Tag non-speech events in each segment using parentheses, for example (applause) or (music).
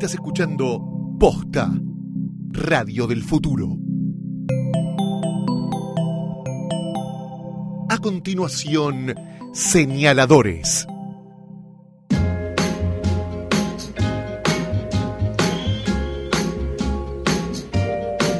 Estás escuchando Posta, Radio del Futuro. A continuación, señaladores.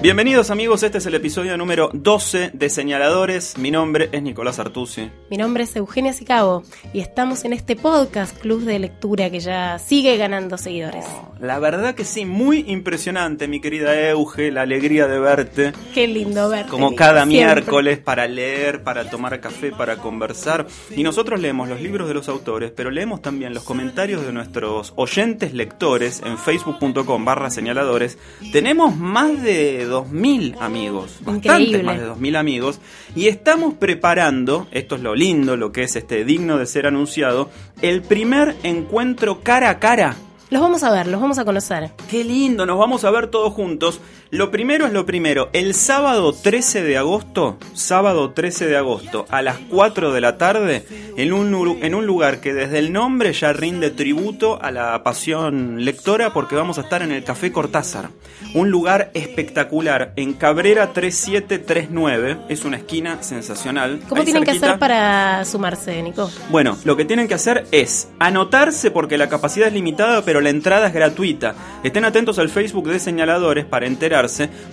Bienvenidos amigos, este es el episodio número 12 de Señaladores. Mi nombre es Nicolás Artusi. Mi nombre es Eugenia Sicabo y estamos en este podcast Club de Lectura que ya sigue ganando seguidores. Oh, la verdad que sí, muy impresionante, mi querida Euge, la alegría de verte. Qué lindo verte. Como cada miércoles para leer, para tomar café, para conversar. Y nosotros leemos los libros de los autores, pero leemos también los comentarios de nuestros oyentes lectores en facebook.com barra señaladores. Tenemos más de 2.000 amigos, bastante más de 2.000 amigos, y estamos preparando, esto es lo lindo, lo que es este digno de ser anunciado, el primer encuentro cara a cara los vamos a ver, los vamos a conocer. Qué lindo, nos vamos a ver todos juntos. Lo primero es lo primero, el sábado 13 de agosto, sábado 13 de agosto, a las 4 de la tarde, en un, en un lugar que desde el nombre ya rinde tributo a la pasión lectora porque vamos a estar en el Café Cortázar. Un lugar espectacular, en Cabrera 3739, es una esquina sensacional. ¿Cómo tienen que hacer para sumarse, Nico? Bueno, lo que tienen que hacer es anotarse porque la capacidad es limitada, pero la entrada es gratuita. Estén atentos al Facebook de señaladores para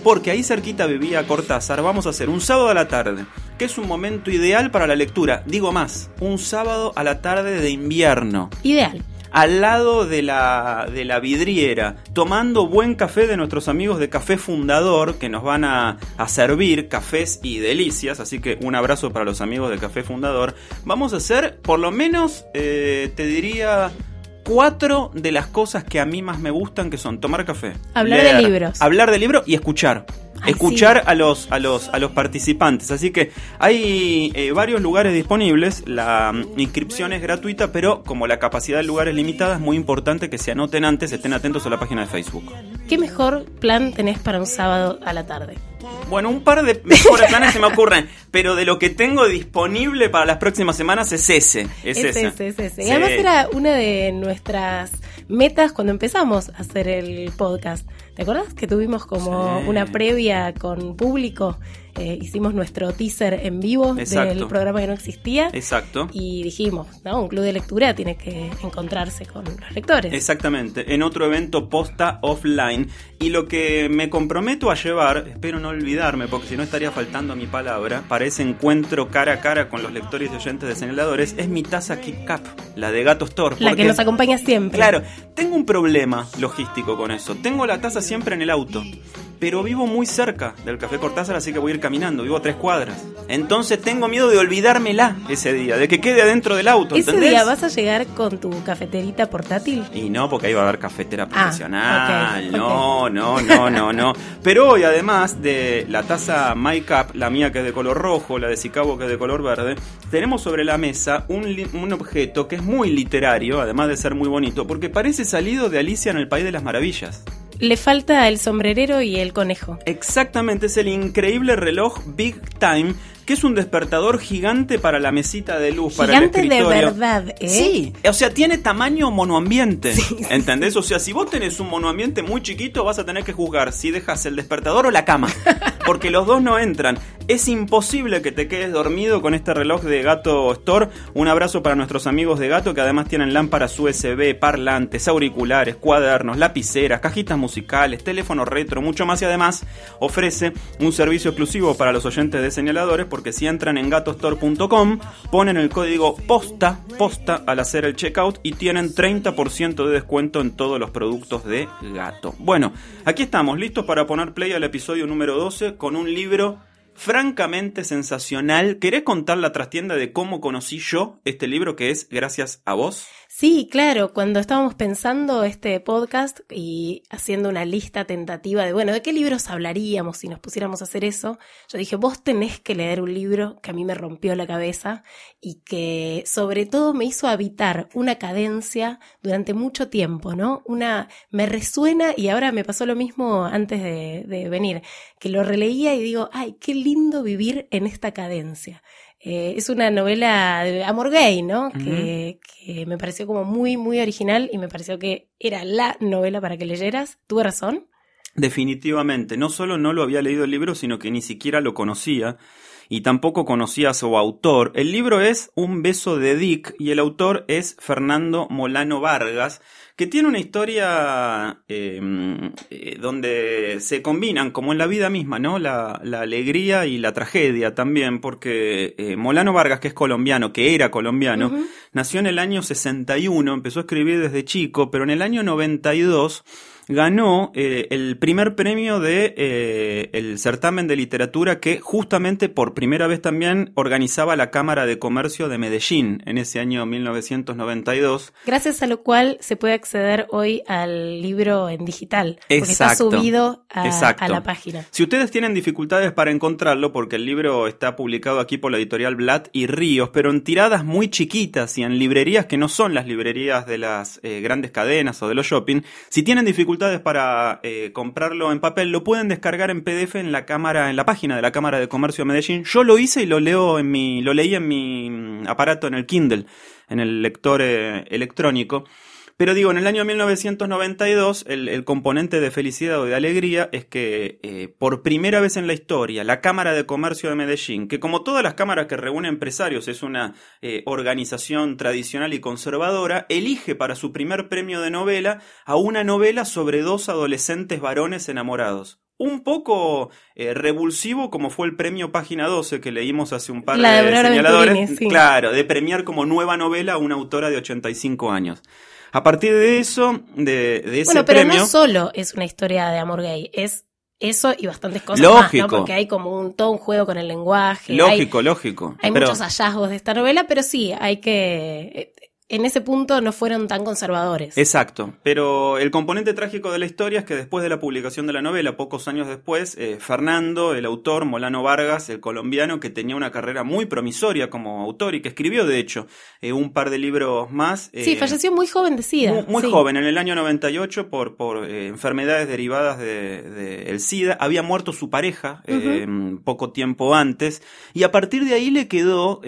porque ahí cerquita vivía Cortázar. Vamos a hacer un sábado a la tarde, que es un momento ideal para la lectura. Digo más, un sábado a la tarde de invierno. Ideal al lado de la, de la vidriera, tomando buen café de nuestros amigos de Café Fundador, que nos van a, servir cafés y delicias, así que un abrazo para los amigos de Café Fundador. Vamos a hacer, por lo menos, eh, te diría, cuatro de las cosas que a mí más me gustan, que son tomar café, hablar de libros, hablar de libros y escuchar. escuchar a los a los a los participantes. Así que hay eh, varios lugares disponibles. La mm, inscripción es gratuita pero como la capacidad de lugares limitada es muy importante que se anoten antes estén atentos a la página de Facebook qué mejor plan tenés para un sábado a la tarde bueno, un par de mejores planes se me ocurren, pero de lo que tengo disponible para las próximas semanas es ese. Es, ese. ese, es ese. Y además era una de nuestras metas cuando empezamos a hacer el podcast. ¿Te acuerdas que tuvimos como una previa con público? Eh, hicimos nuestro teaser en vivo del programa que no existía. Exacto. Y dijimos, ¿no? Un club de lectura tiene que encontrarse con los lectores. Exactamente, en otro evento posta offline. Y lo que me comprometo a llevar, espero no olvidarme, porque si no estaría faltando mi palabra, para ese encuentro cara a cara con los lectores y oyentes de señaladores, es mi taza Kick Cup, la de Gato Store. La que nos acompaña siempre. Claro, tengo un problema logístico con eso. Tengo la taza siempre en el auto pero vivo muy cerca del Café Cortázar, así que voy a ir caminando, vivo a tres cuadras. Entonces tengo miedo de olvidármela ese día, de que quede adentro del auto. ¿Ese día vas a llegar con tu cafeterita portátil? Y no, porque ahí va a haber cafetera ah, profesional. no, no, no, no, no. Pero hoy, además de la taza My Cup, la mía que es de color rojo, la de Sicabo que es de color verde, tenemos sobre la mesa un, un objeto que es muy literario, además de ser muy bonito, porque parece salido de Alicia en el País de las Maravillas. Le falta el sombrerero y el conejo. Exactamente, es el increíble reloj Big Time que es un despertador gigante para la mesita de luz, para el escritorio. de verdad, ¿eh? Sí, o sea, tiene tamaño monoambiente, ¿entendés? O sea, si vos tenés un monoambiente muy chiquito, vas a tener que juzgar si dejas el despertador o la cama, (laughs) porque los dos no entran. Es imposible que te quedes dormido con este reloj de Gato Store. Un abrazo para nuestros amigos de Gato que además tienen lámparas USB, parlantes, auriculares, cuadernos, lapiceras, cajitas musicales, teléfono retro, mucho más y además ofrece un servicio exclusivo para los oyentes de señaladores porque si entran en gatostore.com, ponen el código POSTA, POSTA al hacer el checkout y tienen 30% de descuento en todos los productos de gato. Bueno, aquí estamos, listos para poner play al episodio número 12 con un libro francamente sensacional. ¿Querés contar la trastienda de cómo conocí yo este libro que es Gracias a vos? Sí, claro, cuando estábamos pensando este podcast y haciendo una lista tentativa de, bueno, ¿de qué libros hablaríamos si nos pusiéramos a hacer eso? Yo dije, vos tenés que leer un libro que a mí me rompió la cabeza y que sobre todo me hizo habitar una cadencia durante mucho tiempo, ¿no? Una, me resuena y ahora me pasó lo mismo antes de, de venir, que lo releía y digo, ay, qué lindo vivir en esta cadencia Eh, es una novela de amor gay, ¿no? Que, que me pareció como muy, muy original y me pareció que era la novela para que leyeras. ¿Tuve razón? Definitivamente, no solo no lo había leído el libro, sino que ni siquiera lo conocía y tampoco conocía a su autor. El libro es Un beso de Dick y el autor es Fernando Molano Vargas, que tiene una historia eh, eh, donde se combinan, como en la vida misma, ¿no? La, la alegría y la tragedia también, porque eh, Molano Vargas, que es colombiano, que era colombiano. Nació en el año 61, empezó a escribir desde chico, pero en el año 92 ganó eh, el primer premio de eh, el certamen de literatura que justamente por primera vez también organizaba la Cámara de Comercio de Medellín en ese año 1992. Gracias a lo cual se puede acceder hoy al libro en digital. Porque está Exacto, subido a, exacto. a la página. Si ustedes tienen dificultades para encontrarlo, porque el libro está publicado aquí por la editorial Blatt y Ríos, pero en tiradas muy chiquitas y en librerías que no son las librerías de las eh, grandes cadenas o de los shopping, si tienen dificultades para eh, comprarlo en papel, lo pueden descargar en PDF en la cámara, en la página de la Cámara de Comercio de Medellín. Yo lo hice y lo leo en mi, lo leí en mi mm, aparato, en el Kindle, en el lector eh, electrónico. Pero digo, en el año 1992, el, el componente de felicidad o de alegría es que eh, por primera vez en la historia, la Cámara de Comercio de Medellín, que como todas las cámaras que reúnen empresarios es una eh, organización tradicional y conservadora, elige para su primer premio de novela a una novela sobre dos adolescentes varones enamorados. Un poco eh, revulsivo como fue el premio Página 12 que leímos hace un par La de de señaladores. Sí. Claro, de premiar como nueva novela a una autora de 85 años. A partir de eso, de, de ese Bueno, pero premio. no solo es una historia de amor gay, es eso y bastantes cosas Lógico. más, ¿no? Porque hay como un, todo un juego con el lenguaje. hay- Lógico, lógico. Hay, Pero- muchos hallazgos de esta novela, pero sí, hay que... En ese punto no fueron tan conservadores. Exacto, pero el componente trágico de la historia es que después de la publicación de la novela, pocos años después, eh, Fernando, el autor, Molano Vargas, el colombiano, que tenía una carrera muy promisoria como autor y que escribió, de hecho, eh, un par de libros más. sí, eh, falleció muy joven de SIDA. Muy, muy sí. joven, en el año 98, por, por enfermedades derivadas del de, el SIDA. Había muerto su pareja poco tiempo antes. Y a partir de ahí le quedó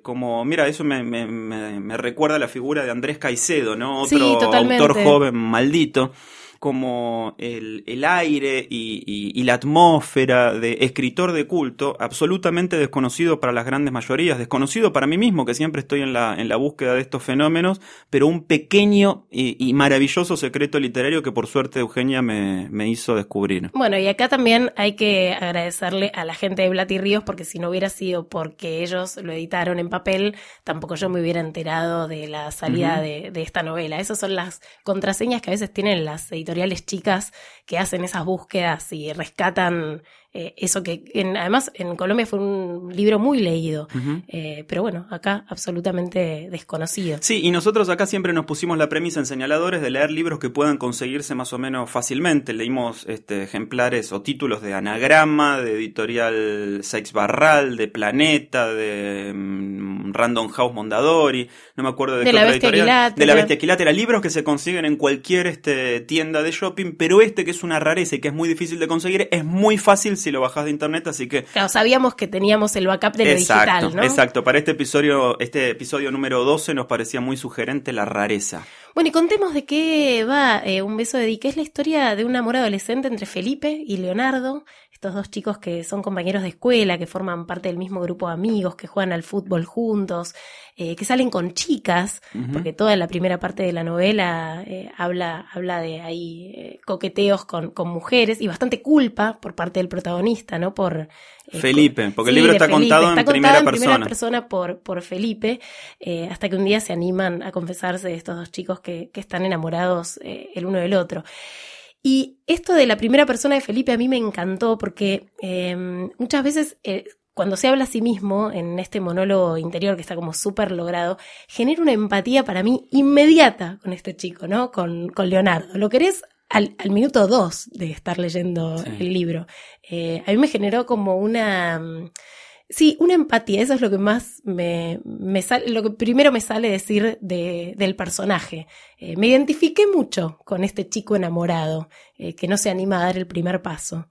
como, mira, eso me, me, me, me recuerda a la figura de Andrés Caicedo, ¿no? Otro autor joven maldito como el, el aire y, y- y la atmósfera de escritor de culto, absolutamente desconocido para las grandes mayorías, desconocido para mí mismo, que siempre estoy en la, en la búsqueda de estos fenómenos, pero un pequeño y, y maravilloso secreto literario que por suerte Eugenia me, me hizo descubrir. Bueno, y acá también hay que agradecerle a la gente de Blat y Ríos, porque si no hubiera sido porque ellos lo editaron en papel, tampoco yo me hubiera enterado de la salida de, de esta novela. Esas son las contraseñas que a veces tienen las chicas que hacen esas búsquedas y rescatan eh, eso que en- además en Colombia fue un libro muy leído. Eh, pero bueno, acá absolutamente desconocido. Sí, y nosotros acá siempre nos pusimos la premisa en señaladores de leer libros que puedan conseguirse más o menos fácilmente. Leímos este, ejemplares o títulos de Anagrama, de Editorial Seix Barral, de Planeta, de mm, Random House Mondadori, no me acuerdo de, De qué La otra Bestia editorial. De La Bestia Equilátera, libros que se consiguen en cualquier este, tienda de shopping, pero este que es una rareza y que es muy difícil de conseguir, es muy fácil si lo bajas de internet, así que Claro, sabíamos que teníamos el backup de lo exacto, digital, ¿no? exacto. Para este episodio, este episodio número 12 nos parecía muy sugerente la rareza. Bueno, y contemos de qué va eh, Un beso de Dick. Es la historia de un amor adolescente entre Felipe y Leonardo, estos dos chicos que son compañeros de escuela, que forman parte del mismo grupo de amigos, que juegan al fútbol juntos, eh, que salen con chicas, porque toda la primera parte de la novela eh, habla, habla de ahí eh, coqueteos con, con mujeres y bastante culpa por parte del protagonista, ¿no? Por eh, Felipe, porque el libro de está Felipe. contado Está en primera en persona. primera persona por, por Felipe, hasta que un día se animan a confesarse estos dos chicos que, que están enamorados el uno del otro. Y esto de la primera persona de Felipe a mí me encantó porque eh, muchas veces eh, cuando se habla a sí mismo en este monólogo interior que está como súper logrado, genera una empatía para mí inmediata con este chico, ¿no? Con, con Leonardo. Lo querés al, al minuto dos de estar leyendo Sí. el libro. Eh, a mí me generó como una... Sí, una empatía, eso es lo que más me, me sale, lo que primero me sale decir de, del personaje. Eh, me identifiqué mucho con este chico enamorado, eh, que no se anima a dar el primer paso,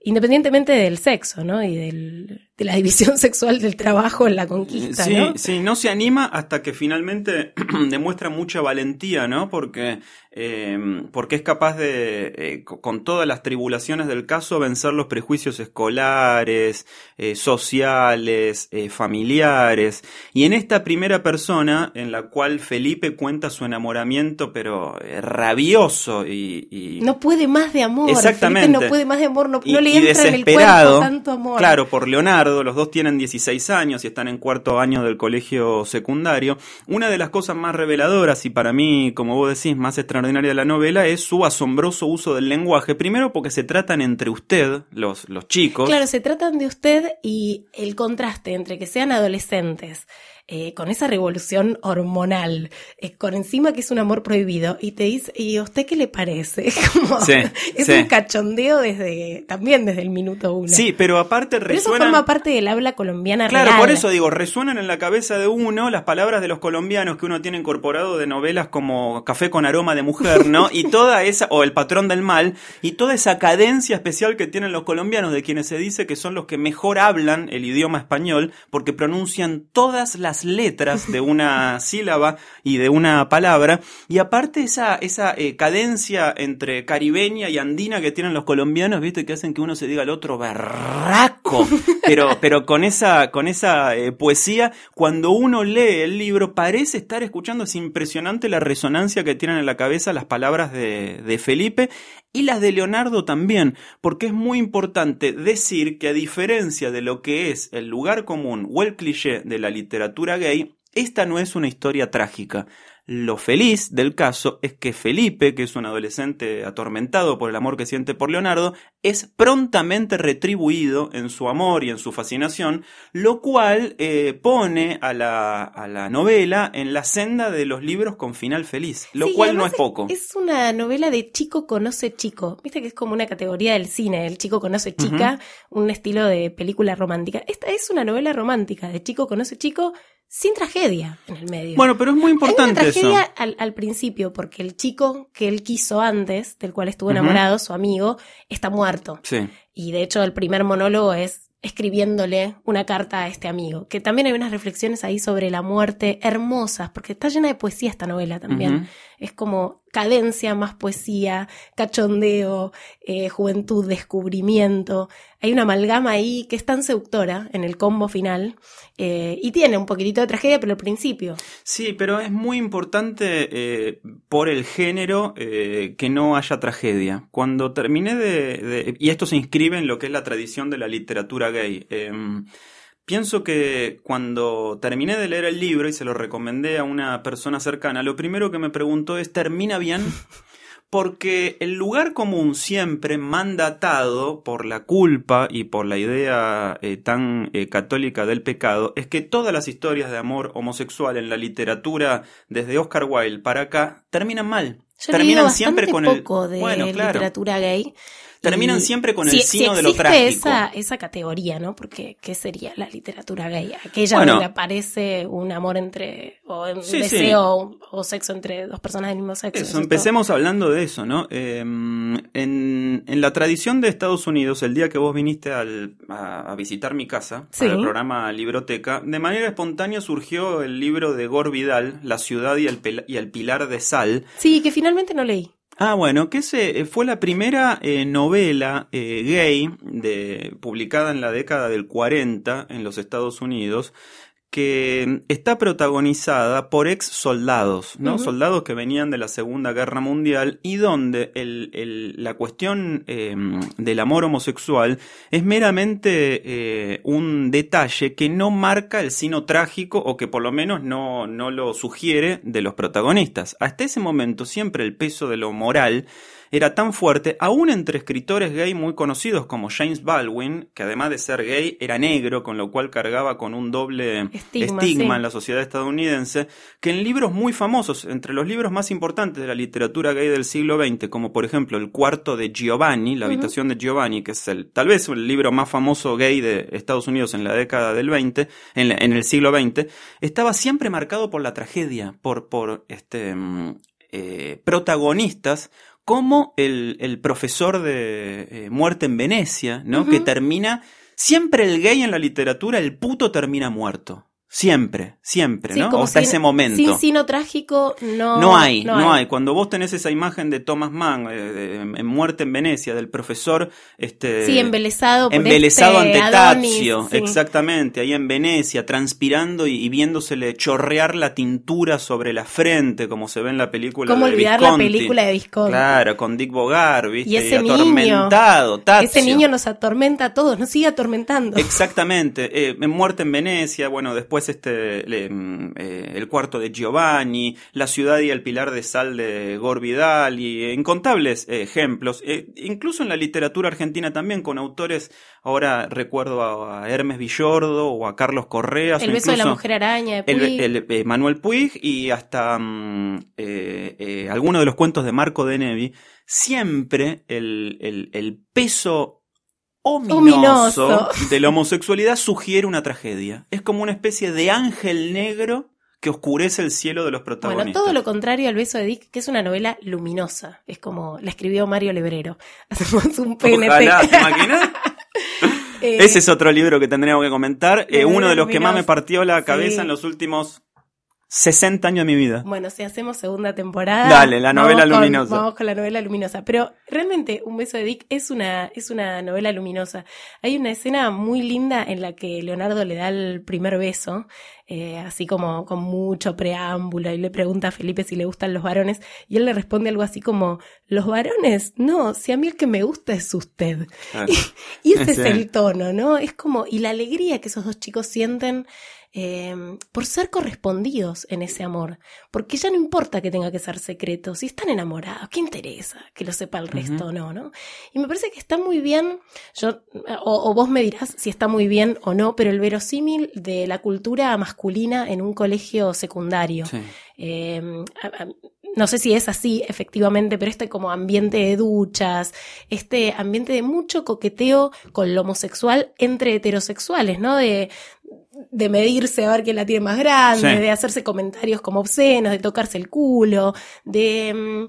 independientemente del sexo, ¿no? Y del, de la división (laughs) sexual del trabajo en la conquista, sí, ¿no? Sí, no se anima hasta que finalmente (clears throat) demuestra mucha valentía, ¿no? Porque, eh, porque es capaz de, eh, con todas las tribulaciones del caso, vencer los prejuicios escolares, eh, sociales, familiares. Y en esta primera persona, en la cual Felipe cuenta su enamoramiento, pero rabioso y, y... No puede más de amor. Exactamente. Felipe no puede más de amor, no, y- no le entra en el cuerpo tanto amor. Claro, por Leonardo, los dos tienen 16 años y están en cuarto año del colegio secundario. Una de las cosas más reveladoras y para mí, como vos decís, más extraordinaria de la novela es su asombroso uso del lenguaje. Primero porque se tratan entre usted, los, los chicos. Claro, se tratan de usted y el contraste entre que sean adolescentes, eh, con esa revolución hormonal, eh, con encima que es un amor prohibido, y te dice, ¿y a usted qué le parece? (laughs) Como, Sí, (laughs) es sí. un cachondeo desde, también desde el minuto uno. Sí, pero aparte Pero eso forma parte del habla colombiana Claro, real. por eso digo, resuenan en la cabeza de uno las palabras de los colombianos que uno tiene incorporado de novelas como Café con aroma de mujer, ¿no? (laughs) Y toda esa, o El patrón del mal, y toda esa cadencia especial que tienen los colombianos, de quienes se dice que son los que mejor hablan el idioma español, porque pronuncian todas las letras de una sílaba y de una palabra, y aparte esa, esa eh, cadencia entre caribeña y andina que tienen los colombianos, viste, que hacen que uno se diga al otro berraco, (laughs) pero, pero con esa, con esa eh, poesía, cuando uno lee el libro, parece estar escuchando, es impresionante la resonancia que tienen en la cabeza las palabras de, de Felipe y las de Leonardo también, porque es muy importante decir que a diferencia de lo que es el lugar común o el cliché de la literatura gay, esta no es una historia trágica. Lo feliz del caso es que Felipe, que es un adolescente atormentado por el amor que siente por Leonardo, es prontamente retribuido en su amor y en su fascinación, lo cual eh, pone a la, a la novela en la senda de los libros con final feliz, lo Sí, cual no es poco. Es una novela de chico conoce chico. Viste que es como una categoría del cine, el chico conoce chica, un estilo de película romántica. Esta es una novela romántica de chico conoce chico sin tragedia en el medio. Bueno, pero es muy Hay una importante eso. tragedia al, al principio, porque el chico que él quiso antes, del cual estuvo enamorado, su amigo, está muerto. Sí. Y de hecho el primer monólogo es escribiéndole una carta a este amigo, que también hay unas reflexiones ahí sobre la muerte hermosas, porque está llena de poesía esta novela también. Es como cadencia más poesía, cachondeo, eh, juventud, descubrimiento. Hay una amalgama ahí que es tan seductora en el combo final eh, y tiene un poquitito de tragedia, pero al principio. Sí, pero es muy importante eh, por el género que no haya tragedia. Cuando terminé de, de- Y esto se inscribe en lo que es la tradición de la literatura gay. Pienso que cuando terminé de leer el libro y se lo recomendé a una persona cercana, lo primero que me preguntó es, ¿termina bien? (laughs) Porque el lugar común siempre mandatado por la culpa y por la idea eh, tan eh, católica del pecado es que todas las historias de amor homosexual en la literatura desde Oscar Wilde para acá terminan mal. Yo terminan siempre con el poco de bueno, claro. literatura gay. Terminan siempre con el si sino de lo trágico. Esa, esa categoría, ¿no? Porque, ¿qué sería la literatura gay? Aquella Bueno. donde aparece un amor entre, o un Sí, sí. deseo o sexo entre dos personas del mismo sexo. Eso, ¿no es empecemos hablando de eso, ¿no? Eh, en, en la tradición de Estados Unidos, el día que vos viniste al- a, a visitar mi casa, Sí. para el programa Libroteca, de manera espontánea surgió el libro de Gore Vidal, La ciudad y el, pel- y el pilar de sal. Sí, que finalmente no leí. Ah, bueno, que ese eh, fue la primera eh, novela eh, gay de, publicada en la década del 40 en los Estados Unidos que está protagonizada por ex soldados. Soldados que venían de la Segunda Guerra Mundial y donde el, el- la cuestión eh, del amor homosexual es meramente eh, un detalle que no marca el sino trágico o que por lo menos no, no lo sugiere de los protagonistas. Hasta ese momento siempre el peso de lo moral era tan fuerte, aún entre escritores gay muy conocidos como James Baldwin, que además de ser gay era negro, con lo cual cargaba con un doble Estigma, estigma sí. en la sociedad estadounidense, que en libros muy famosos, entre los libros más importantes de la literatura gay del siglo XX, como por ejemplo El cuarto de Giovanni, La habitación de Giovanni, que es el tal vez el libro más famoso gay de Estados Unidos en la década del 20, en, la- en el siglo XX, estaba siempre marcado por la tragedia, por, por este, mm, eh, protagonistas como el, el profesor de eh, Muerte en Venecia, ¿no? Que termina Siempre el gay en la literatura, el puto termina muerto. Siempre, siempre, Sí, ¿no? como Hasta ese momento. Sin sino trágico, no. No hay, no, hay. Cuando vos tenés esa imagen de Thomas Mann, eh, de- en Muerte en Venecia, del profesor, este, Sí, embelesado por embelesado este ante Adonis, Tazio, sí. exactamente, ahí en Venecia, transpirando y, y viéndosele chorrear la tintura sobre la frente, como se ve en la película ¿Cómo de olvidar la Visconti. película de Visconti? Claro, con Dick Bogart, ¿viste? Y ese niño, atormentado, Tazio. Ese niño nos atormenta a todos, nos sigue atormentando. Exactamente, eh, en Muerte en Venecia, bueno, después este le- mm, eh, El cuarto de Giovanni, La ciudad y el pilar de sal de Gore Vidal y incontables eh, ejemplos, eh, incluso en la literatura argentina también con autores, ahora recuerdo a, a Hermes Villordo o a Carlos Correas, el beso de la mujer araña de el- Puig. el, Manuel Puig y hasta mm, algunos de los cuentos de Marco de Nevi, siempre el peso ominoso, Ominoso. de la homosexualidad sugiere una tragedia. Es como una especie de ángel negro que oscurece el cielo de los Bueno, protagonistas. todo lo contrario al beso de Dick, que es una novela luminosa. Es como la escribió Mario Lebrero. (laughs) Hacemos un PNT. Ojalá, ¿te imaginas? (laughs) Eh, Ese es otro libro que tendríamos que comentar. Eh, uno de los que más me partió la cabeza Sí. en los últimos 60 años de mi vida. Bueno, si hacemos segunda temporada. Dale, la novela vamos con- luminosa. vamos con la novela luminosa. Pero realmente, Un beso de Dick es una, es una novela luminosa. Hay una escena muy linda en la que Leonardo le da el primer beso, eh, así como con mucho preámbulo, y le pregunta a Felipe si le gustan los varones, y él le responde algo así como, ¿los varones? No, si a mí el que me gusta es usted. Claro. (laughs) Y ese (laughs) Sí. es el tono, ¿no? Es como, y la alegría que esos dos chicos sienten eh, por ser correspondidos en ese amor. Porque ya no importa que tenga que ser secreto. Si están enamorados, ¿qué interesa que lo sepa el resto o no, no? Y me parece que está muy bien, yo, o, o vos me dirás si está muy bien o no, pero el verosímil de la cultura masculina en un colegio secundario. Sí. Eh, a- no sé si es así efectivamente, pero este como ambiente de duchas, este ambiente de mucho coqueteo con lo homosexual entre heterosexuales, ¿no? De, de medirse a ver quién la tiene más grande, Sí. de hacerse comentarios como obscenos, de tocarse el culo, de, mm,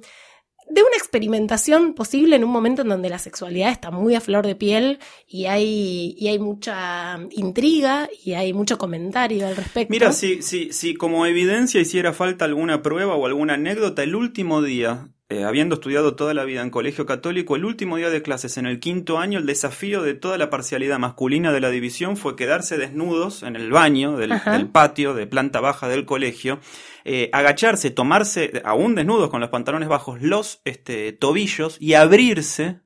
de una experimentación posible en un momento en donde la sexualidad está muy a flor de piel y hay, y hay mucha intriga y hay mucho comentario al respecto. Mira, si, si, si como evidencia hiciera falta alguna prueba o alguna anécdota, el último día, eh, habiendo estudiado toda la vida en colegio católico, el último día de clases en el quinto año, el desafío de toda la parcialidad masculina de la división fue quedarse desnudos en el baño del, patio de planta baja del colegio, eh, agacharse, tomarse, aún desnudos con los pantalones bajos, los este, tobillos y abrirse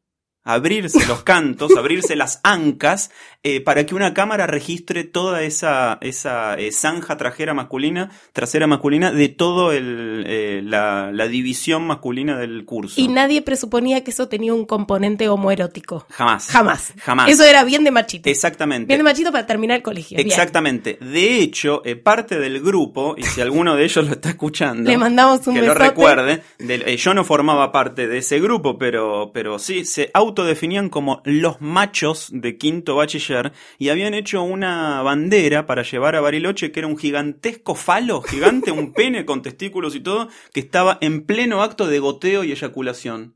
abrirse los cantos, abrirse las ancas, eh, para que una cámara registre toda esa, esa eh, zanja trajera masculina, trasera masculina, de todo el, eh, la, la división masculina del curso. Y nadie presuponía que eso tenía un componente homoerótico. Jamás. Jamás. Jamás. Eso era bien de machito. Exactamente. Bien de machito para terminar el colegio. Bien. Exactamente. De hecho, parte del grupo, y si alguno de ellos lo está escuchando, Le mandamos un que lo recuerde, yo no formaba parte de ese grupo, pero, pero sí, se autodefinían como los machos de quinto bachiller y habían hecho una bandera para llevar a Bariloche que era un gigantesco falo, gigante, un (laughs) pene con testículos y todo, que estaba en pleno acto de goteo y eyaculación.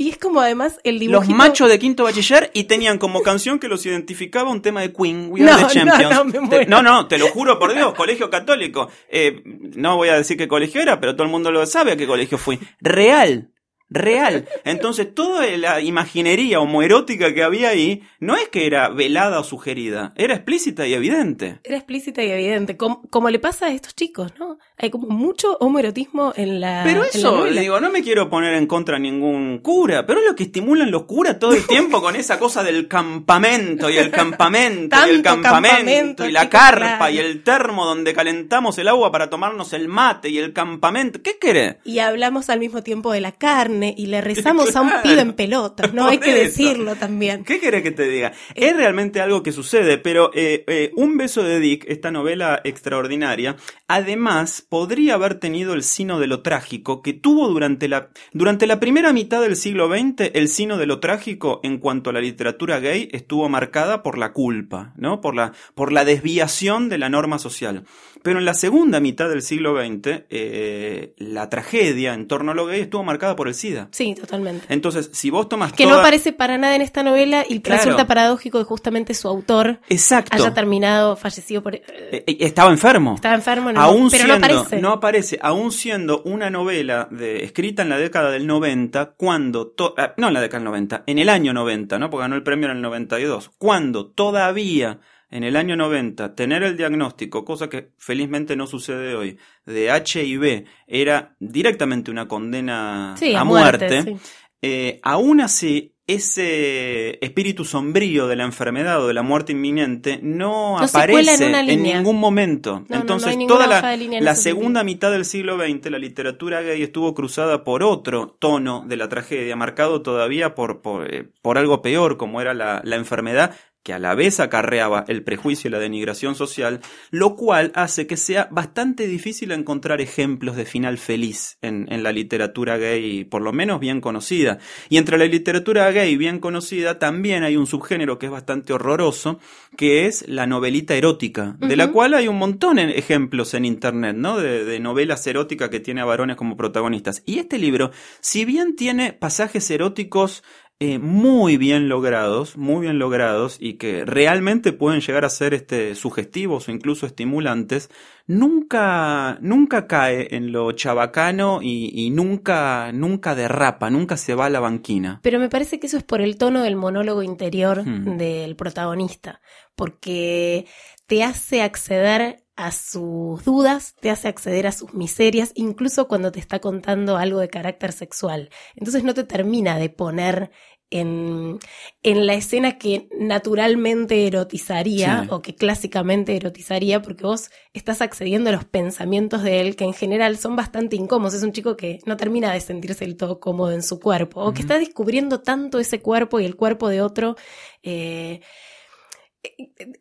Y es como además el Los dibujito... machos de quinto bachiller y tenían como canción que los identificaba un tema de Queen, We No, Are the no, Champions. Te- muero. no, no, te lo juro por Dios, colegio católico. Eh, no voy a decir qué colegio era, pero todo el mundo lo sabe a qué colegio fui. Real. Real. Entonces, toda la imaginería homoerótica que había ahí no es que era velada o sugerida, era explícita y evidente. Era explícita y evidente, como, como le pasa a estos chicos, ¿no? Hay como mucho homoerotismo en la Pero la eso, novela. digo, no me quiero poner en contra a ningún cura, pero es lo que estimulan los curas todo el tiempo con esa cosa del campamento y el campamento y el campamento, campamento, y la carpa claro. y el termo donde calentamos el agua para tomarnos el mate y el campamento. ¿Qué querés? Y hablamos al mismo tiempo de la carne y le (laughs) rezamos a un pibe en pelotas, ¿no? Por Hay que eso. decirlo también. ¿Qué querés que te diga? Es realmente algo que sucede, pero eh, eh, Un beso de Dick, esta novela extraordinaria, además podría haber tenido el sino de lo trágico que tuvo durante la, durante la primera mitad del siglo XX, el sino de lo trágico en cuanto a la literatura gay estuvo marcada por la culpa, ¿no? Por la, por la desviación de la norma social. Pero en la segunda mitad del siglo XX, eh, la tragedia en torno a lo gay estuvo marcada por el SIDA. Sí, totalmente. Entonces, si vos tomas Que toda- no aparece para nada en esta novela y Claro. resulta paradójico que justamente su autor Exacto. haya terminado fallecido por... Eh, eh, estaba enfermo. Estaba enfermo, no, aún pero siendo, no aparece. aparece, aún siendo una novela de, escrita en la década del 90, cuando, to- no en la década del 90, en el año 90, ¿no? Porque ganó el premio en el 92, cuando todavía en el año 90 tener el diagnóstico, cosa que felizmente no sucede hoy, de HIV era directamente una condena Sí, a, muerte, muerte, sí. eh, aún así ese espíritu sombrío de la enfermedad o de la muerte inminente no, aparece en ningún momento. No, no, no Entonces, toda la, en segunda mitad del siglo XX, la literatura gay estuvo cruzada por otro tono de la tragedia, marcado todavía por, por, eh, por algo peor, como era la, la enfermedad que a la vez acarreaba el prejuicio y la denigración social, lo cual hace que sea bastante difícil encontrar ejemplos de final feliz en, en la literatura gay, por lo menos bien conocida. Y entre la literatura gay bien conocida también hay un subgénero que es bastante horroroso, que es la novelita erótica, de la cual hay un montón de ejemplos en internet, ¿no? De, de novelas eróticas que tiene a varones como protagonistas. Y este libro, si bien tiene pasajes eróticos eh, muy bien logrados, muy bien logrados y que realmente pueden llegar a ser este, sugestivos o incluso estimulantes, nunca, nunca cae en lo chabacano y, y nunca, nunca derrapa, nunca se va a la banquina. Pero me parece que eso es por el tono del monólogo interior Hmm. del protagonista, porque te hace acceder a sus dudas, te hace acceder a sus miserias, incluso cuando te está contando algo de carácter sexual. Entonces no te termina de poner en, en la escena que naturalmente erotizaría Sí. o que clásicamente erotizaría, porque vos estás accediendo a los pensamientos de él, que en general son bastante incómodos. Es un chico que no termina de sentirse del todo cómodo en su cuerpo, o que está descubriendo tanto ese cuerpo y el cuerpo de otro. eh,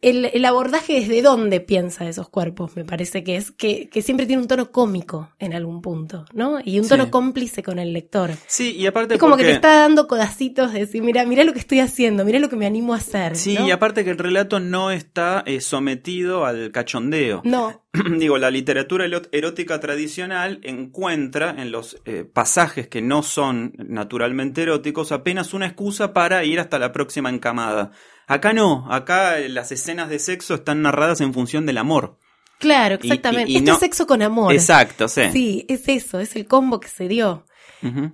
el, el abordaje desde dónde piensa esos cuerpos, me parece que es que, que siempre tiene un tono cómico en algún punto, ¿no? Y un tono Sí. cómplice con el lector. Sí, y aparte Es como que te está dando codacitos de decir, mira, mira lo que estoy haciendo, mira lo que me animo a hacer. Sí, ¿no? y aparte que el relato no está eh, sometido al cachondeo. No, (clears throat) Digo, la literatura erótica tradicional encuentra en los eh, pasajes que no son naturalmente eróticos apenas una excusa para ir hasta la próxima encamada. Acá no, acá las escenas de sexo están narradas en función del amor. claro, exactamente. y- y Esto no- es sexo con amor. Exacto, sí. Sí, es eso, es el combo que se dio.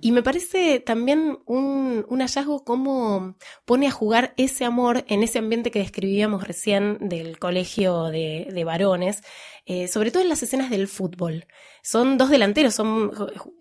Y me parece también un, un hallazgo cómo pone a jugar ese amor en ese ambiente que describíamos recién del colegio de, de varones, eh, sobre todo en las escenas del fútbol. Son dos delanteros, son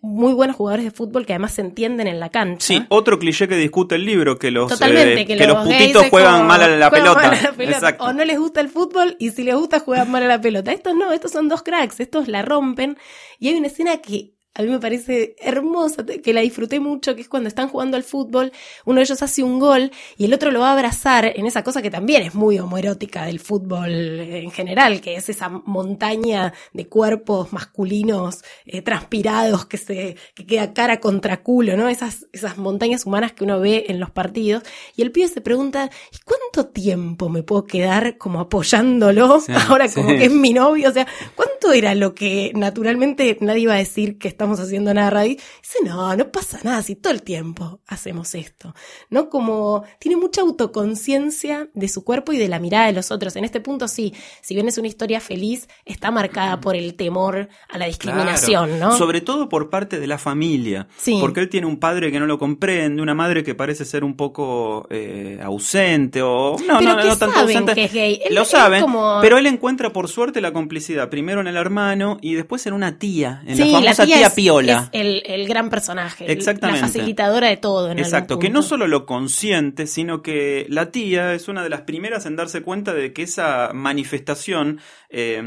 muy buenos jugadores de fútbol que además se entienden en la cancha. Sí, otro cliché que discute el libro, que los, eh, que, que los putitos juegan como- mal a la pelota. mal a la pelota. Exacto. O no les gusta el fútbol y si les gusta juegan mal a la pelota. Estos no, estos son dos cracks, estos la rompen. Y hay una escena que a mí me parece hermosa, que la disfruté mucho, que es cuando están jugando al fútbol, uno de ellos hace un gol y el otro lo va a abrazar en esa cosa que también es muy homoerótica del fútbol en general, que es esa montaña de cuerpos masculinos eh, transpirados que se que queda cara contra culo, ¿no? Esas, esas montañas humanas que uno ve en los partidos. Y el pibe se pregunta, ¿y cuánto tiempo me puedo quedar como apoyándolo Sí, (laughs) ahora sí. como que es mi novio? O sea, ¿cuánto era lo que naturalmente nadie iba a decir que estamos haciendo nada? Y dice, no, no pasa nada, si todo el tiempo hacemos esto. ¿No? Como tiene mucha autoconciencia de su cuerpo y de la mirada de los otros. En este punto sí, si bien es una historia feliz, está marcada por el temor a la discriminación, Claro. ¿no? Sobre todo por parte de la familia. Sí. Porque él tiene un padre que no lo comprende, una madre que parece ser un poco eh, ausente o no, Pero no, que no tanto ausente. que es gay. Él- lo saben, como- pero él encuentra por suerte la complicidad primero en el hermano y después en una tía, en la Sí, famosa tía, Piola. es el, el gran personaje, Exactamente. la facilitadora de todo. En Exacto, que no solo lo consiente, sino que la tía es una de las primeras en darse cuenta de que esa manifestación eh,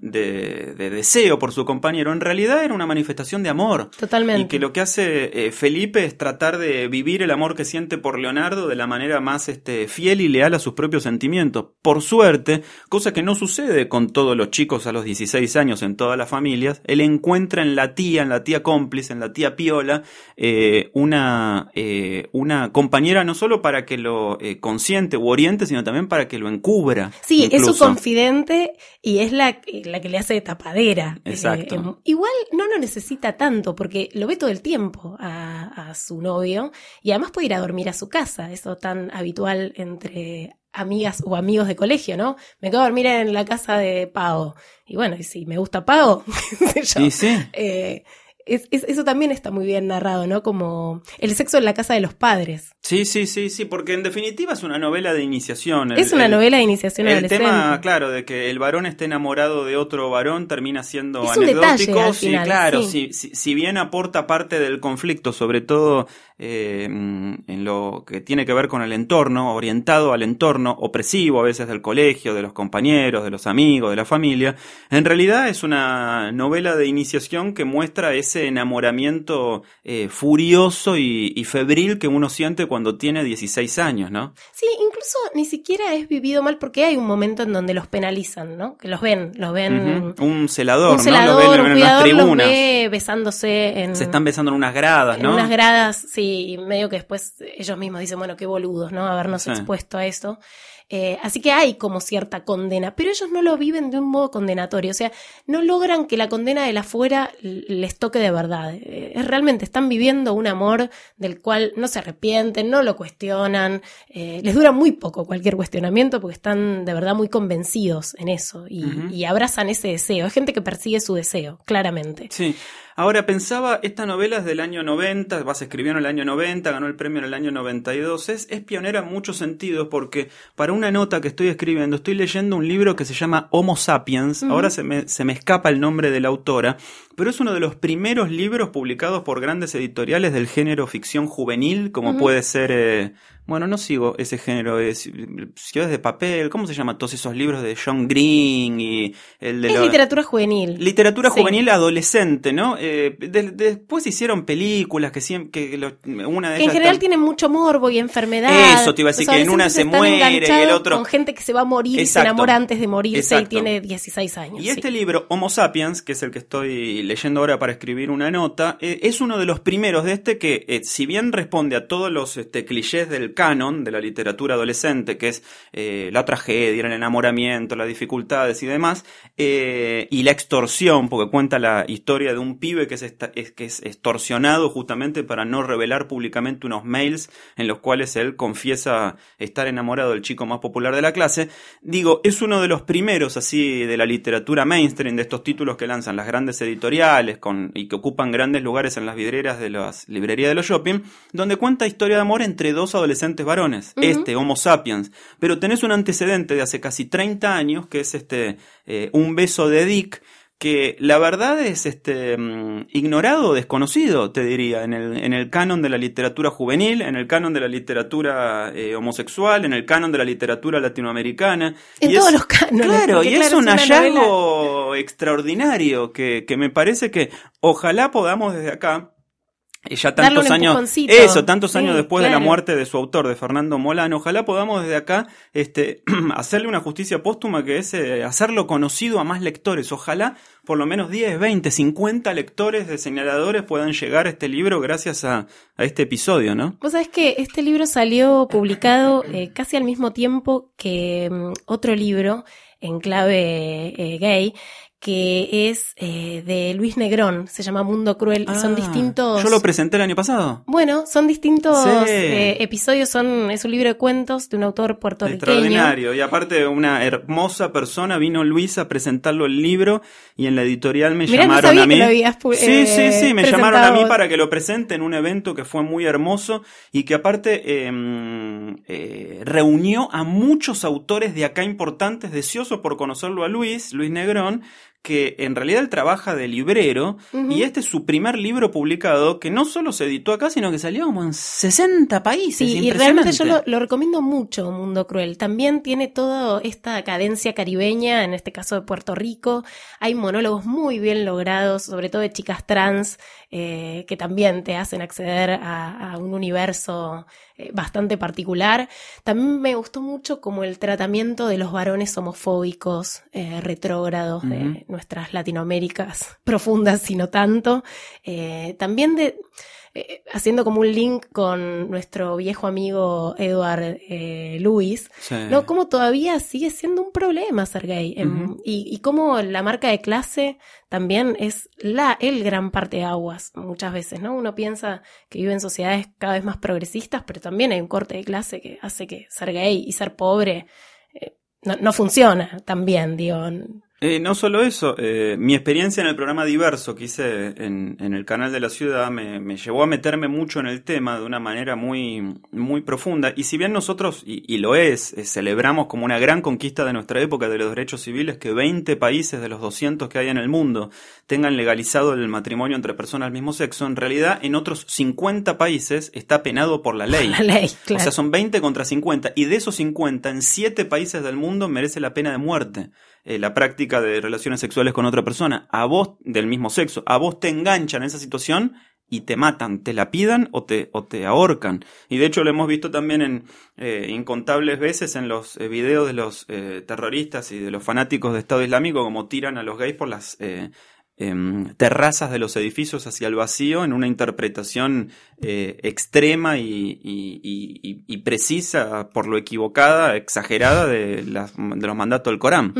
de, de deseo por su compañero en realidad era una manifestación de amor. Totalmente. Y que lo que hace eh, Felipe es tratar de vivir el amor que siente por Leonardo de la manera más este, fiel y leal a sus propios sentimientos. Por suerte, cosa que no sucede con todos los chicos a los 16 años en todas las familias, él encuentra en la tía tía, en la tía cómplice, en la tía piola, eh, una, eh, una compañera no solo para que lo eh, consiente u oriente, sino también para que lo encubra. Sí, es su confidente y es la, la que le hace de tapadera. Exacto. Eh, em, igual no lo necesita tanto porque lo ve todo el tiempo a, a su novio y además puede ir a dormir a su casa, eso tan habitual entre amigas o amigos de colegio, ¿no? Me quedo a dormir en la casa de Pau. Y bueno, y si me gusta Pau, qué sé yo. Y sí. Eh, es- es- eso también está muy bien narrado, ¿no? Como el sexo en la casa de los padres. Sí, sí, sí, sí, porque en definitiva es una novela de iniciación. El- es una el- novela de iniciación El tema, claro, de que el varón esté enamorado de otro varón termina siendo Es un detalle anecdótico. al sí, claro, sí. si, si, si bien aporta parte del conflicto, sobre todo eh, mm, en lo que tiene que ver con el entorno, orientado al entorno opresivo a veces del colegio, de los compañeros, de los amigos, de la familia, en realidad es una novela de iniciación que muestra ese enamoramiento eh, furioso y, y febril que uno siente cuando tiene 16 años, ¿no? Sí, incluso ni siquiera es vivido mal porque hay un momento en donde los penalizan, ¿no? Que los ven, los ven. Un celador, Un celador, en las los tribunas. ve besándose en, Se están besando en unas gradas, en ¿no? unas gradas, sí, y medio que después ellos mismos dicen, bueno, qué boludos, ¿no? Habernos Sí. expuesto a eso. Eh, así que hay como cierta condena, pero ellos no lo viven de un modo condenatorio, o sea, no logran que la condena de la fuera les toque de verdad. Eh, es realmente están viviendo un amor del cual no se arrepienten, no lo cuestionan, eh, les dura muy poco cualquier cuestionamiento porque están de verdad muy convencidos en eso y, y abrazan ese deseo. Es gente que persigue su deseo, claramente. Sí. Ahora pensaba, esta novela es del año 90, va, se escribió en el año 90, ganó el premio en el año 92, es, es pionera en muchos sentidos porque para una nota que estoy escribiendo estoy leyendo un libro que se llama Homo Sapiens, ahora se me, se me escapa el nombre de la autora, pero es uno de los primeros libros publicados por grandes editoriales del género ficción juvenil, como puede ser... eh, bueno, no sigo ese género, es Ciudades de Papel, ¿cómo se llama? Todos esos libros de John Green y el de Es literatura juvenil. Literatura Sí. juvenil adolescente, ¿no? Eh, de- después hicieron películas que siempre, que lo- una de Que en ellas general tienen mucho morbo y enfermedad. Eso te iba a decir, que en una se muere y el otro- Con gente que se va a morir y se enamora antes de morirse Exacto. y tiene 16 años. Y sí. este libro, Homo Sapiens, que es el que estoy leyendo ahora para escribir una nota, eh, es uno de los primeros de este que, eh, si bien responde a todos los este, clichés del canon de la literatura adolescente, que es eh, la tragedia, el enamoramiento, las dificultades y demás, eh, y la extorsión, porque cuenta la historia de un pibe que es, que es extorsionado justamente para no revelar públicamente unos mails en los cuales él confiesa estar enamorado del chico más popular de la clase. Digo, es uno de los primeros así de la literatura mainstream, de estos títulos que lanzan las grandes editoriales y que ocupan grandes lugares en las vidrieras de las librerías de los shopping, donde cuenta historia de amor entre dos adolescentes varones, este Homo sapiens. Pero tenés un antecedente de hace casi 30 años, que es este eh, Un beso de Dick, que la verdad es este mm, ignorado o desconocido, te diría, en el, en el canon de la literatura juvenil, en el canon de la literatura eh, homosexual, en el canon de la literatura latinoamericana. En Y todos es- los cánones. Claro, y es un hallazgo extraordinario que, que me parece que ojalá podamos desde acá ya tantos años eso tantos Sí, años después de la muerte de su autor de Fernando Molano. Ojalá podamos desde acá este (clears throat) hacerle una justicia póstuma que es eh, hacerlo conocido a más lectores. Ojalá por lo menos 10, 20, 50 lectores de señaladores puedan llegar a este libro gracias a, a este episodio, ¿no? Vos sabés que este libro salió publicado eh, casi al mismo tiempo que mm, otro libro en clave eh, gay que es eh, de Luis Negrón, se llama Mundo Cruel, y son Ah, distintos... Yo lo presenté el año pasado. Bueno, son distintos Sí. eh, episodios, son, es un libro de cuentos de un autor puertorriqueño. Extraordinario. Y aparte, una hermosa persona vino Luis a presentarlo el libro y en la editorial me Mirá, no llamaron sabía a mí. que lo habías pu- sí, eh, sí, sí, me llamaron a mí para que lo presente en un evento que fue muy hermoso y que aparte eh, reunió a muchos autores de acá importantes, deseosos por conocerlo a Luis, Luis Negrón, que en realidad él trabaja de librero y este es su primer libro publicado que no solo se editó acá, sino que salió como en 60 países. Sí, y realmente yo lo, recomiendo mucho, Mundo Cruel. También tiene toda esta cadencia caribeña, en este caso de Puerto Rico. Hay monólogos muy bien logrados, sobre todo de chicas trans, eh, que también te hacen acceder a, a un universo bastante particular. También me gustó mucho como el tratamiento de los varones homofóbicos, eh, retrógrados de nuestras Latinoaméricas (laughs) profundas, sino tanto. Eh, también de eh, haciendo como un link con nuestro viejo amigo Edward eh, Lewis, Sí. ¿no? Cómo todavía sigue siendo un problema ser gay. em, y, y cómo la marca de clase también es la, el gran parte de aguas, muchas veces, ¿no? Uno piensa que vive en sociedades cada vez más progresistas, pero también hay un corte de clase que hace que ser gay y ser pobre eh, no, no funciona tan bien, digo. Eh, no solo eso, eh, mi experiencia en el programa Diverso que hice en, en el canal de la ciudad me, me llevó a meterme mucho en el tema de una manera muy, muy profunda. Y si bien nosotros, y, y lo es, eh, celebramos como una gran conquista de nuestra época de los derechos civiles que 20 países de los 200 que hay en el mundo tengan legalizado el matrimonio entre personas del mismo sexo, en realidad en otros 50 países está penado por la ley. La ley, claro. O sea, son 20 contra 50. Y de esos 50, en 7 países del mundo merece la pena de muerte. Eh, la práctica de relaciones sexuales con otra persona. A vos, del mismo sexo, a vos te enganchan en esa situación y te matan, te la pidan o te, o te ahorcan. Y de hecho lo hemos visto también en eh, incontables veces en los eh, videos de los eh, terroristas y de los fanáticos de Estado Islámico, como tiran a los gays por las... em, terrazas de los edificios hacia el vacío en una interpretación eh, extrema y, y- y- precisa, por lo equivocada, exagerada de, las- de los mandatos del Corán.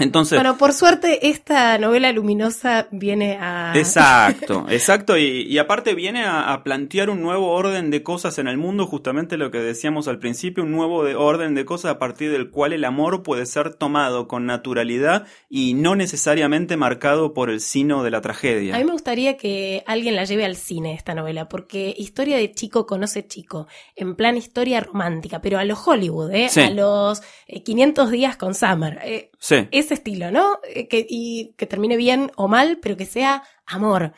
Entonces, Bueno, por suerte esta novela luminosa viene a... Exacto, (laughs) exacto. Y, y aparte viene a, a plantear un nuevo orden de cosas en el mundo, justamente lo que decíamos al principio, un nuevo de- orden de cosas a partir del cual el amor puede ser tomado con naturalidad y no necesariamente marcado por el sino de la tragedia. A mí me gustaría que alguien la lleve al cine esta novela, porque historia de chico conoce chico, en plan historia romántica, pero a los Hollywood, ¿eh? Sí. A los eh, 500 días con Summer. eh, Sí. Ese estilo, ¿no? Eh, que, y que termine bien o mal, pero que sea amor.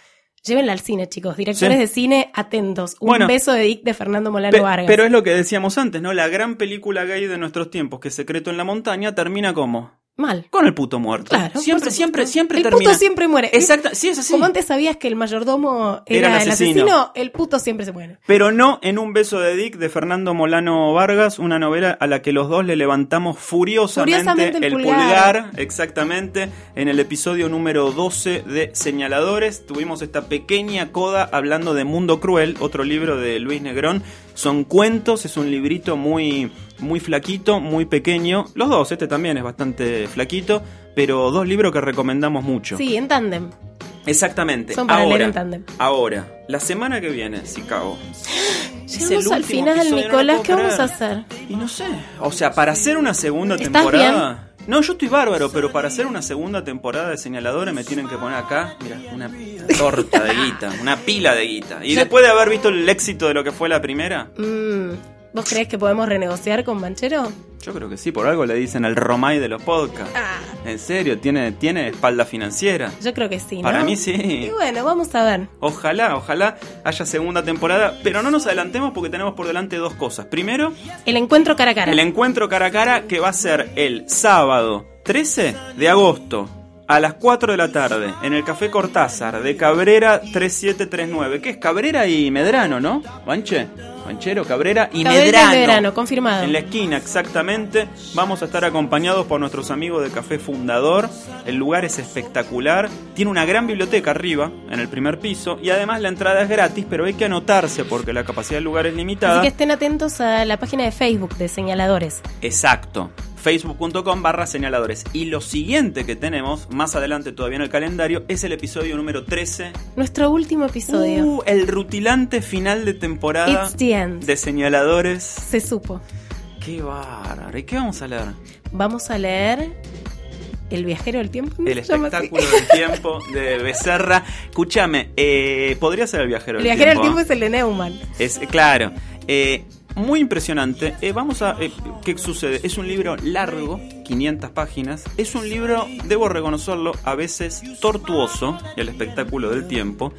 Llévenla al cine, chicos. Directores Sí. de cine, atentos. Un Bueno. beso de Dick de Fernando Molano Pe- Vargas. pero es lo que decíamos antes, ¿no? La gran película gay de nuestros tiempos, que es Secreto en la Montaña, termina como Mal. con el puto muerto. Claro. siempre, siempre, siempre el termina. puto siempre muere. Exacto, sí es así. Como antes sabías que el mayordomo Era era, el el asesino. asesino, el puto siempre se muere. Pero no en Un beso de Dick de Fernando Molano Vargas, una novela a la que los dos le levantamos furiosamente, Furiosamente el el pulgar. pulgar. exactamente, en el episodio número 12 de Señaladores. Tuvimos esta pequeña coda hablando de Mundo Cruel, otro libro de Luis Negrón. Son cuentos, es un librito muy, muy flaquito, muy pequeño. Los dos, este también es bastante flaquito, pero dos libros que recomendamos mucho. Sí, en tándem. Exactamente. Son para ahora, leer en tándem. Ahora, la semana que viene, si cago. (gasps) Llegamos al final, episodio, no Nicolás. puedo ¿Qué vamos a hacer? Y no sé. O sea, para hacer una segunda ¿Estás temporada. No, yo estoy bárbaro, pero para hacer una segunda temporada de señaladores me tienen que poner acá, mira, una torta de guita, una pila de guita. Y después de haber visto el éxito de lo que fue la primera, Mm, ¿Vos creés que podemos renegociar con Manchero? yo creo que sí, por algo le dicen el Romay de los podcasts. Ah, En serio, tiene, tiene espalda financiera. yo creo que sí, ¿no? Para mí Y sí. bueno, vamos a ver. Ojalá, ojalá haya segunda temporada, pero no nos adelantemos porque tenemos por delante dos cosas. Primero, El encuentro cara a cara. El encuentro cara a cara que va a ser el sábado 13 de agosto a las 4 de la tarde en el Café Cortázar de Cabrera 3739. que es? Cabrera y Medrano, ¿no? Banche, Cabrera y Cabrera y Medrano. Medrano, confirmado. En la esquina, exactamente. Vamos a estar acompañados por nuestros amigos de Café Fundador. El lugar es espectacular. Tiene una gran biblioteca arriba, en el primer piso. Y además la entrada es gratis, pero hay que anotarse porque la capacidad del lugar es limitada. Así que estén atentos a la página de Facebook de Señaladores. Exacto. Facebook.com barra señaladores. Y lo siguiente que tenemos, más adelante todavía en el calendario, es el episodio número 13. Nuestro último episodio. Uh, el rutilante final de temporada It's the end. de señaladores. Se supo. Qué bárbaro. ¿Y qué vamos a leer? Vamos a leer El viajero del tiempo. ¿no El espectáculo del tiempo de Becerra. Escúchame, eh, podría ser el viajero El del viajero del tiempo. tiempo es el de Neumann. Es claro. Eh, muy impresionante. Eh, vamos a. eh, ¿Qué sucede? Es un libro largo, 500 páginas. Es un libro, debo reconocerlo, a veces tortuoso, el espectáculo del tiempo.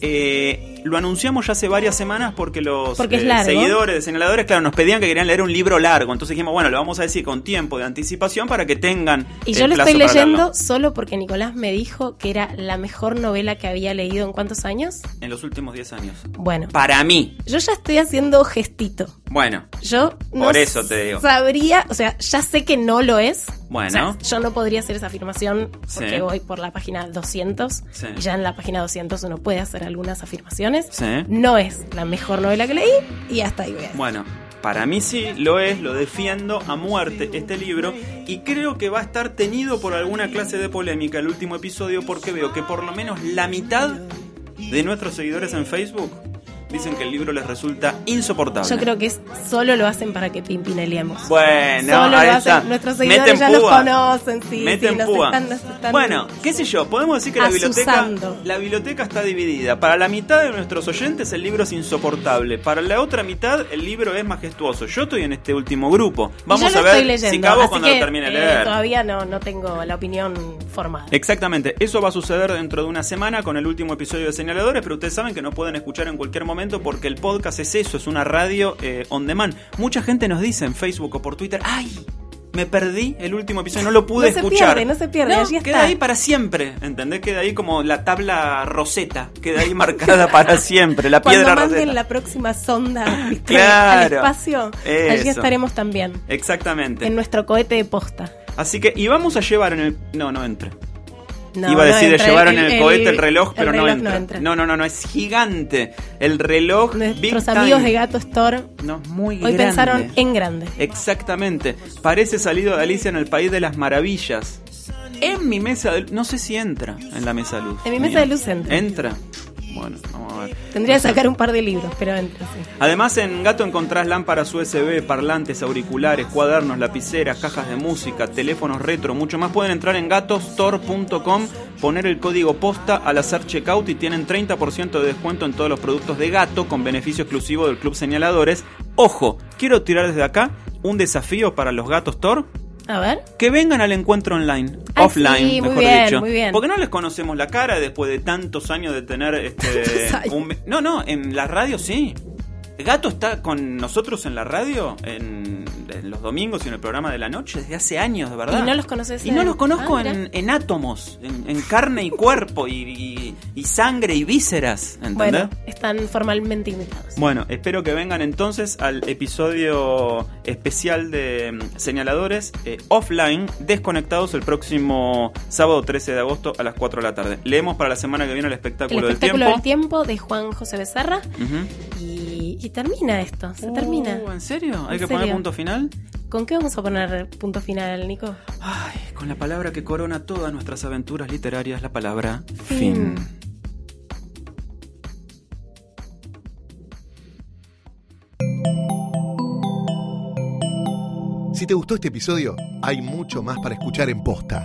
Eh, lo anunciamos ya hace varias semanas porque los Porque eh, seguidores de señaladores, claro, nos pedían que querían leer un libro largo. Entonces dijimos, bueno, lo vamos a decir con tiempo de anticipación para que tengan. Y yo lo estoy leerlo. leyendo solo porque Nicolás me dijo que era la mejor novela que había leído en cuántos años. En los últimos 10 años. Bueno, Para mí. yo ya estoy haciendo gestito. Bueno, Yo no Por eso te digo. sabría, o sea, ya sé que no lo es. Bueno. O sea, yo no podría hacer esa afirmación porque Sí. voy por la página 200 Sí. y ya en la página 200 uno puede hacer algunas afirmaciones. Sí. No es la mejor novela que leí y hasta ahí voy a. Bueno, para mí sí lo es, lo defiendo a muerte este libro y creo que va a estar tenido por alguna clase de polémica el último episodio porque veo que por lo menos la mitad de nuestros seguidores en Facebook dicen que el libro les resulta insoportable. Yo creo que es, solo lo hacen para que pimpineliemos. Bueno, Solo ahí lo está. Nuestros seguidores Meten ya nos púa. conocen, sí, Meten sí, nos púa. están, nos están- Bueno, qué sé yo, podemos decir que la biblioteca, Asusando. la biblioteca está dividida. Para la mitad de nuestros oyentes el libro es insoportable. Para la otra mitad el libro es majestuoso. Yo estoy en este último grupo. Vamos a ver leyendo, si cabo cuando que, lo termine de eh, leer. todavía no, no tengo la opinión formada. Exactamente, eso va a suceder dentro de una semana con el último episodio de Señaladores, pero ustedes saben que no pueden escuchar en cualquier momento porque el podcast es eso, es una radio eh, on demand. Mucha gente nos dice en Facebook o por Twitter, ¡ay! Me perdí el último episodio, no lo pude No se escuchar. pierde, no se pierde, allí está. Queda ahí para siempre, ¿entendés? Queda ahí como la tabla roseta, queda ahí marcada para (laughs) siempre, la Cuando piedra manden roseta. la próxima sonda ¿viste? (laughs) Claro. al espacio, allí estaremos también. Exactamente. En nuestro cohete de posta. Así que, y vamos a llevar en el... No, no entre. No, Iba a no decir de entra. llevar en el, cohete el reloj, el pero no, entra. no entra. No, no, no, no, es gigante. El reloj Nuestros Big amigos Time. de Gato Store No, es muy hoy grande. pensaron en grande. Exactamente. Parece salido de Alicia en el País de las Maravillas. En mi mesa de No sé si entra en la mesa de luz. En mi mesa mía. de luz entra. ¿Entra? Bueno, vamos a ver. Tendría que sacar un par de libros, pero entra, sí. Además en Gato encontrás lámparas USB, parlantes, auriculares, cuadernos, lapiceras, cajas de música, teléfonos retro, mucho más. Pueden entrar en gatostore.com, poner el código posta al hacer checkout y tienen 30% de descuento en todos los productos de Gato con beneficio exclusivo del Club Señaladores. Ojo, quiero tirar desde acá un desafío para los Gato Store. A ver. Que vengan al encuentro online, offline, sí, muy mejor bien, dicho. muy bien. Porque no les conocemos la cara después de tantos años de tener este (laughs) un- no, no, en la radio sí. Gato está con nosotros en la radio en, en los domingos y en el programa de la noche desde hace años, de verdad. ¿Y no los conoces Y no los conozco Ah, en, en átomos, en, en carne y cuerpo y, y- y sangre y vísceras, ¿entendés? Bueno, están formalmente invitados. Bueno, espero que vengan entonces al episodio especial de mm, señaladores eh, offline, desconectados el próximo sábado 13 de agosto a las 4 de la tarde. Leemos para la semana que viene el El espectáculo, espectáculo del del tiempo. tiempo de Juan José Becerra y, y termina esto, se termina. Uh, ¿En serio? ¿Hay ¿En que poner punto final? ¿Con qué vamos a poner punto final, Nico? Ay, con la palabra que corona todas nuestras aventuras literarias, la palabra Fin. fin. Si te gustó este episodio, hay mucho más para escuchar en Posta.